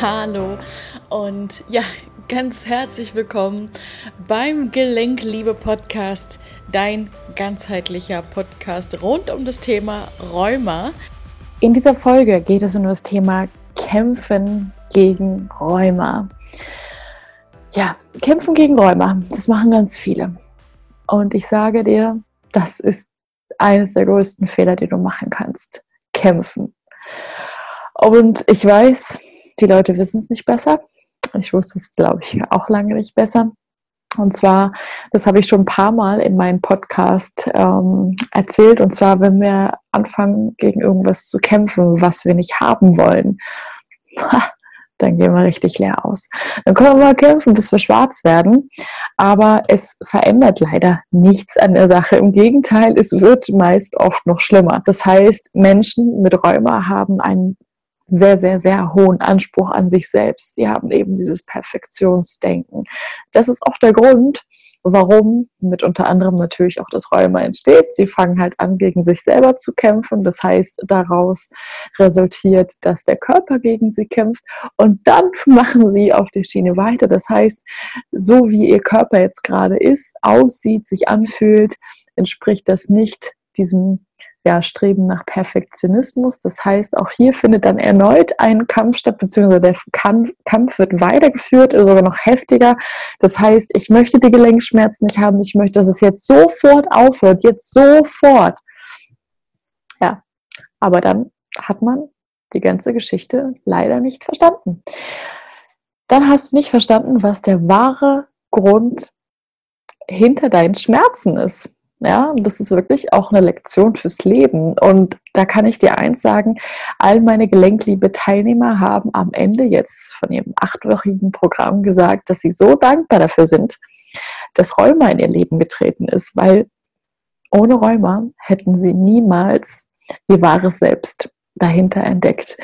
Hallo und ja, ganz herzlich willkommen beim Gelenkliebe Podcast, dein ganzheitlicher Podcast rund um das Thema Rheuma. In dieser Folge geht es um das Thema Kämpfen gegen Rheuma. Ja, Kämpfen gegen Rheuma, das machen ganz viele. Und ich sage dir, das ist eines der größten Fehler, die du machen kannst. Kämpfen. Und ich weiß, die Leute wissen es nicht besser. Ich wusste es, glaube ich, auch lange nicht besser. Und zwar, das habe ich schon ein paar Mal in meinem Podcast ähm, erzählt, und zwar, wenn wir anfangen, gegen irgendwas zu kämpfen, was wir nicht haben wollen, dann gehen wir richtig leer aus. Dann können wir mal kämpfen, bis wir schwarz werden, aber es verändert leider nichts an der Sache. Im Gegenteil, es wird meist oft noch schlimmer. Das heißt, Menschen mit Rheuma haben einen sehr, sehr, sehr hohen Anspruch an sich selbst. Sie haben eben dieses Perfektionsdenken. Das ist auch der Grund, warum mit unter anderem natürlich auch das Rheuma entsteht. Sie fangen halt an, gegen sich selber zu kämpfen. Das heißt, daraus resultiert, dass der Körper gegen sie kämpft und dann machen sie auf die Schiene weiter. Das heißt, so wie ihr Körper jetzt gerade ist, aussieht, sich anfühlt, entspricht das nicht diesem ja, Streben nach Perfektionismus. Das heißt, auch hier findet dann erneut ein Kampf statt, beziehungsweise der Kampf wird weitergeführt, sogar noch heftiger. Das heißt, ich möchte die Gelenkschmerzen nicht haben, ich möchte, dass es jetzt sofort aufhört, jetzt sofort. Ja, aber dann hat man die ganze Geschichte leider nicht verstanden. Dann hast du nicht verstanden, was der wahre Grund hinter deinen Schmerzen ist. Ja, das ist wirklich auch eine Lektion fürs Leben. Und da kann ich dir eins sagen, all meine Gelenkliebe-Teilnehmer haben am Ende jetzt von ihrem achtwöchigen Programm gesagt, dass sie so dankbar dafür sind, dass Rheuma in ihr Leben getreten ist, weil ohne Rheuma hätten sie niemals ihr wahres Selbst dahinter entdeckt.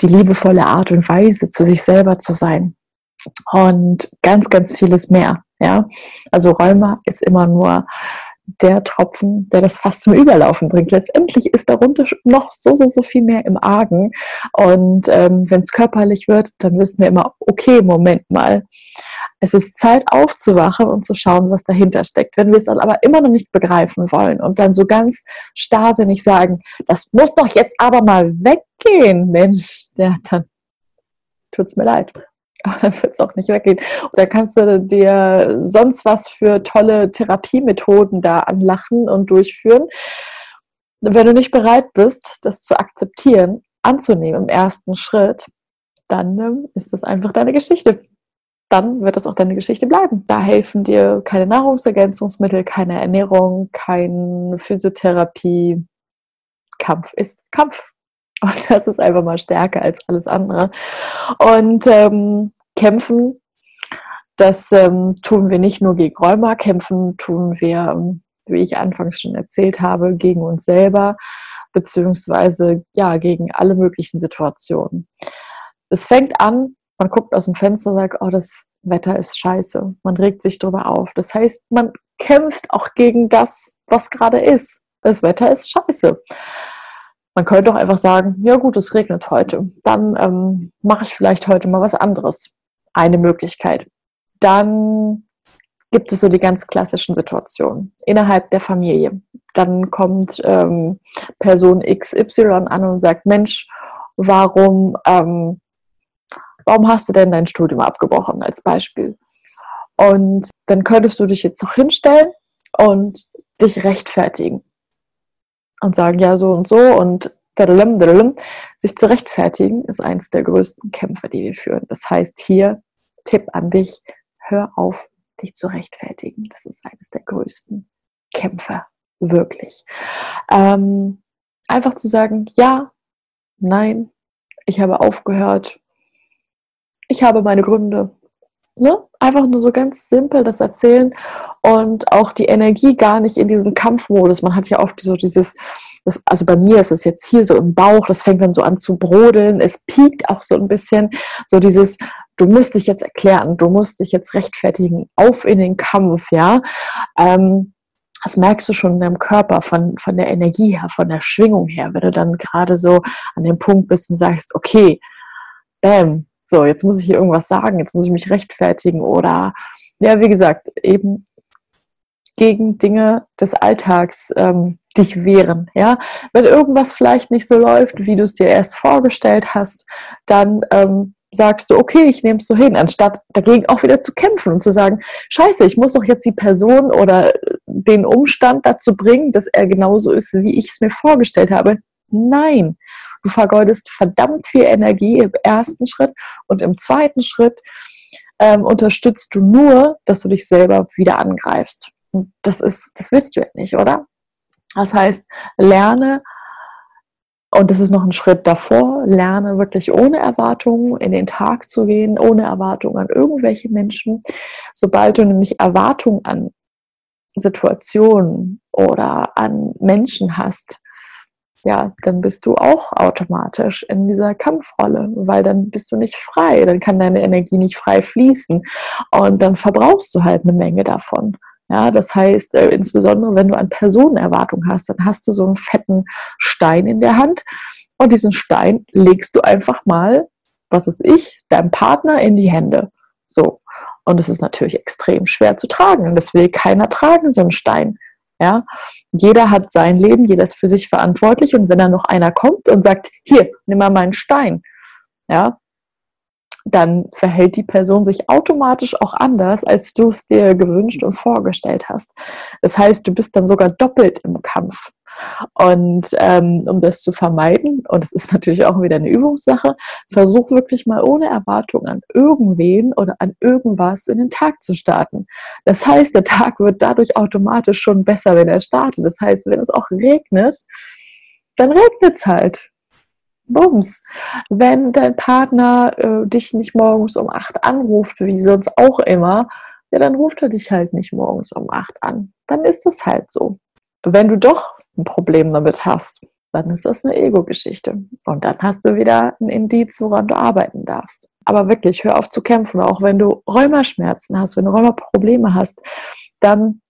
Die liebevolle Art und Weise, zu sich selber zu sein. Und ganz, ganz vieles mehr. Ja, also Rheuma ist immer nur der Tropfen, der das fast zum Überlaufen bringt. Letztendlich ist darunter noch so, so, so viel mehr im Argen. Und ähm, wenn es körperlich wird, dann wissen wir immer, okay, Moment mal. Es ist Zeit aufzuwachen und zu schauen, was dahinter steckt. Wenn wir es dann aber immer noch nicht begreifen wollen und dann so ganz starrsinnig sagen, das muss doch jetzt aber mal weggehen, Mensch, ja, dann tut's mir leid aber dann wird es auch nicht weggehen. Und dann kannst du dir sonst was für tolle Therapiemethoden da anlachen und durchführen. Wenn du nicht bereit bist, das zu akzeptieren, anzunehmen im ersten Schritt, dann ähm, ist das einfach deine Geschichte. Dann wird das auch deine Geschichte bleiben. Da helfen dir keine Nahrungsergänzungsmittel, keine Ernährung, keine Physiotherapie. Kampf ist Kampf. Und das ist einfach mal stärker als alles andere. Und ähm, kämpfen, das ähm, tun wir nicht nur gegen Rheuma, kämpfen tun wir, ähm, wie ich anfangs schon erzählt habe, gegen uns selber, beziehungsweise ja, gegen alle möglichen Situationen. Es fängt an, man guckt aus dem Fenster und sagt, oh, das Wetter ist scheiße. Man regt sich darüber auf. Das heißt, man kämpft auch gegen das, was gerade ist. Das Wetter ist scheiße. Man könnte auch einfach sagen, ja gut, es regnet heute. Dann ähm, mache ich vielleicht heute mal was anderes. Eine Möglichkeit. Dann gibt es so die ganz klassischen Situationen innerhalb der Familie. Dann kommt ähm, Person XY an und sagt, Mensch, warum, ähm, warum hast du denn dein Studium abgebrochen als Beispiel? Und dann könntest du dich jetzt noch hinstellen und dich rechtfertigen und sagen, ja, so und so und dadalum, dadalum. sich zu rechtfertigen ist eines der größten Kämpfe, die wir führen. Das heißt hier, Tipp an dich, hör auf, dich zu rechtfertigen. Das ist eines der größten Kämpfe, wirklich. Ähm, einfach zu sagen, ja, nein, ich habe aufgehört, ich habe meine Gründe, Ne? Einfach nur so ganz simpel das erzählen und auch die Energie gar nicht in diesen Kampfmodus. Man hat ja oft so dieses, das, also bei mir ist es jetzt hier so im Bauch, das fängt dann so an zu brodeln, es piekt auch so ein bisschen, so dieses, du musst dich jetzt erklären, du musst dich jetzt rechtfertigen, auf in den Kampf, ja. Ähm, das merkst du schon in deinem Körper, von, von der Energie her, von der Schwingung her, wenn du dann gerade so an dem Punkt bist und sagst, okay, bam, So, jetzt muss ich hier irgendwas sagen, jetzt muss ich mich rechtfertigen oder ja, wie gesagt, eben gegen Dinge des Alltags ähm, dich wehren. Ja? Wenn irgendwas vielleicht nicht so läuft, wie du es dir erst vorgestellt hast, dann ähm, sagst du, okay, ich nehme es so hin, anstatt dagegen auch wieder zu kämpfen und zu sagen, scheiße, ich muss doch jetzt die Person oder den Umstand dazu bringen, dass er genauso ist, wie ich es mir vorgestellt habe. Nein, du vergeudest verdammt viel Energie im ersten Schritt und im zweiten Schritt ähm, unterstützt du nur, dass du dich selber wieder angreifst. Und das ist, das willst du ja nicht, oder? Das heißt, lerne, und das ist noch ein Schritt davor, lerne wirklich ohne Erwartungen in den Tag zu gehen, ohne Erwartungen an irgendwelche Menschen. Sobald du nämlich Erwartungen an Situationen oder an Menschen hast, ja, dann bist du auch automatisch in dieser Kampfrolle, weil dann bist du nicht frei, dann kann deine Energie nicht frei fließen und dann verbrauchst du halt eine Menge davon. Ja, das heißt, äh, insbesondere wenn du an Personenerwartung hast, dann hast du so einen fetten Stein in der Hand und diesen Stein legst du einfach mal, was ist ich, deinem Partner in die Hände. So. Und es ist natürlich extrem schwer zu tragen. Und das will keiner tragen, so einen Stein. Ja, jeder hat sein Leben, jeder ist für sich verantwortlich. Und wenn dann noch einer kommt und sagt, hier, nimm mal meinen Stein, ja, dann verhält die Person sich automatisch auch anders, als du es dir gewünscht und vorgestellt hast. Das heißt, du bist dann sogar doppelt im Kampf. Und ähm, um das zu vermeiden, und es ist natürlich auch wieder eine Übungssache, versuch wirklich mal ohne Erwartung an irgendwen oder an irgendwas in den Tag zu starten. Das heißt, der Tag wird dadurch automatisch schon besser, wenn er startet. Das heißt, wenn es auch regnet, dann regnet es halt. Bums. Wenn dein Partner äh, dich nicht morgens um 8 anruft, wie sonst auch immer, ja, dann ruft er dich halt nicht morgens um 8 an. Dann ist es halt so. Wenn du doch ein Problem damit hast, dann ist das eine Ego-Geschichte. Und dann hast du wieder ein Indiz, woran du arbeiten darfst. Aber wirklich, hör auf zu kämpfen. Auch wenn du Rheumaschmerzen hast, wenn du Rheumaprobleme hast, dann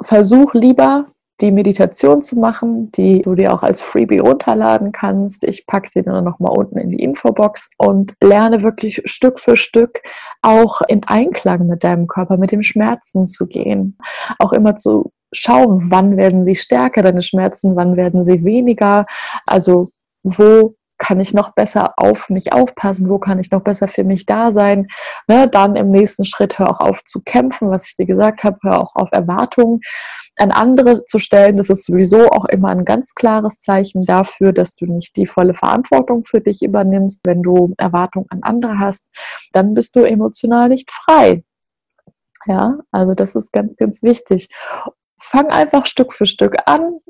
versuch lieber die Meditation zu machen, die du dir auch als Freebie runterladen kannst. Ich packe sie dann nochmal unten in die Infobox und lerne wirklich Stück für Stück auch in Einklang mit deinem Körper, mit dem Schmerzen zu gehen. Auch immer zu schauen, wann werden sie stärker, deine Schmerzen, wann werden sie weniger. Also wo kann ich noch besser auf mich aufpassen, wo kann ich noch besser für mich da sein. Ne, dann im nächsten Schritt hör auch auf zu kämpfen, was ich dir gesagt habe, hör auch auf Erwartungen an andere zu stellen. Das ist sowieso auch immer ein ganz klares Zeichen dafür, dass du nicht die volle Verantwortung für dich übernimmst. Wenn du Erwartungen an andere hast, dann bist du emotional nicht frei. Ja, also das ist ganz, ganz wichtig. Fang einfach Stück für Stück an,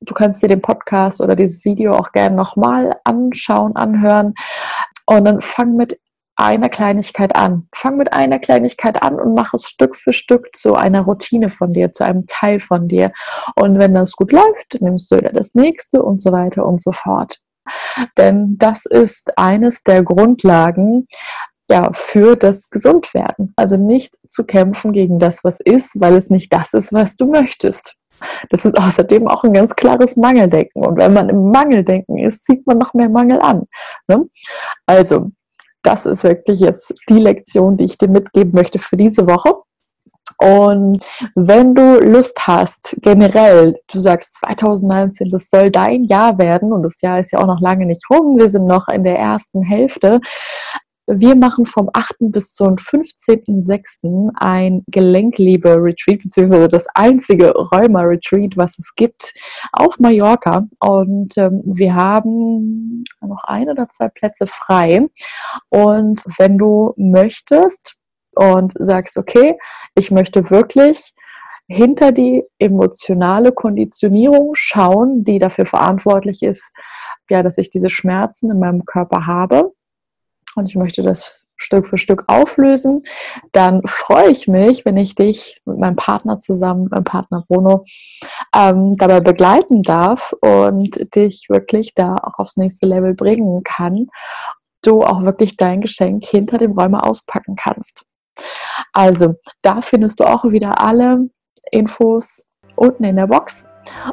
Du kannst dir den Podcast oder dieses Video auch gerne nochmal anschauen, anhören. Und dann fang mit einer Kleinigkeit an. Fang mit einer Kleinigkeit an und mach es Stück für Stück zu einer Routine von dir, zu einem Teil von dir. Und wenn das gut läuft, nimmst du wieder das nächste und so weiter und so fort. Denn das ist eines der Grundlagen, ja, für das Gesundwerden. Also nicht zu kämpfen gegen das, was ist, weil es nicht das ist, was du möchtest. Das ist außerdem auch ein ganz klares Mangeldenken. Und wenn man im Mangeldenken ist, zieht man noch mehr Mangel an. Ne? Also, das ist wirklich jetzt die Lektion, die ich dir mitgeben möchte für diese Woche. Und wenn du Lust hast, generell, du sagst 2019, das soll dein Jahr werden und das Jahr ist ja auch noch lange nicht rum, wir sind noch in der ersten Hälfte, wir machen vom 8. bis zum 15.06. ein Gelenkliebe-Retreat, beziehungsweise das einzige Rheuma-Retreat, was es gibt, auf Mallorca. Und ähm, wir haben noch ein oder zwei Plätze frei. Und wenn du möchtest und sagst, okay, ich möchte wirklich hinter die emotionale Konditionierung schauen, die dafür verantwortlich ist, ja, dass ich diese Schmerzen in meinem Körper habe, und ich möchte das Stück für Stück auflösen, dann freue ich mich, wenn ich dich mit meinem Partner zusammen, meinem Partner Bruno, ähm, dabei begleiten darf und dich wirklich da auch aufs nächste Level bringen kann, du auch wirklich dein Geschenk hinter dem Räume auspacken kannst. Also, da findest du auch wieder alle Infos unten in der Box.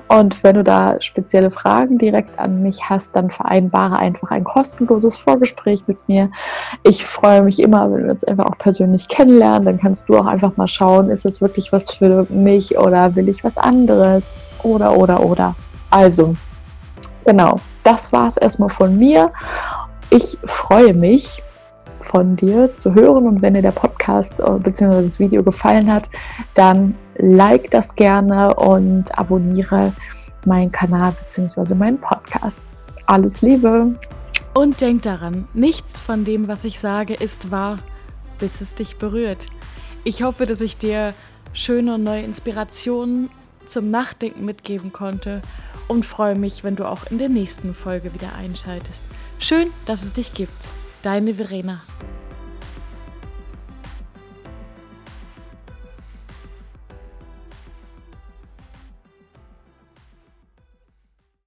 Und wenn du da spezielle Fragen direkt an mich hast, dann vereinbare einfach ein kostenloses Vorgespräch mit mir. Ich freue mich immer, wenn wir uns einfach auch persönlich kennenlernen. Dann kannst du auch einfach mal schauen, ist es wirklich was für mich oder will ich was anderes? Oder, oder, oder. Also, genau, das war es erstmal von mir. Ich freue mich, von dir zu hören. Und wenn dir der Podcast äh, bzw. das Video gefallen hat, dann like das gerne und abonniere meinen Kanal bzw. meinen Podcast. Alles Liebe! Und denk daran, nichts von dem, was ich sage, ist wahr, bis es dich berührt. Ich hoffe, dass ich dir schöne neue Inspirationen zum Nachdenken mitgeben konnte und freue mich, wenn du auch in der nächsten Folge wieder einschaltest. Schön, dass es dich gibt. Deine Verena.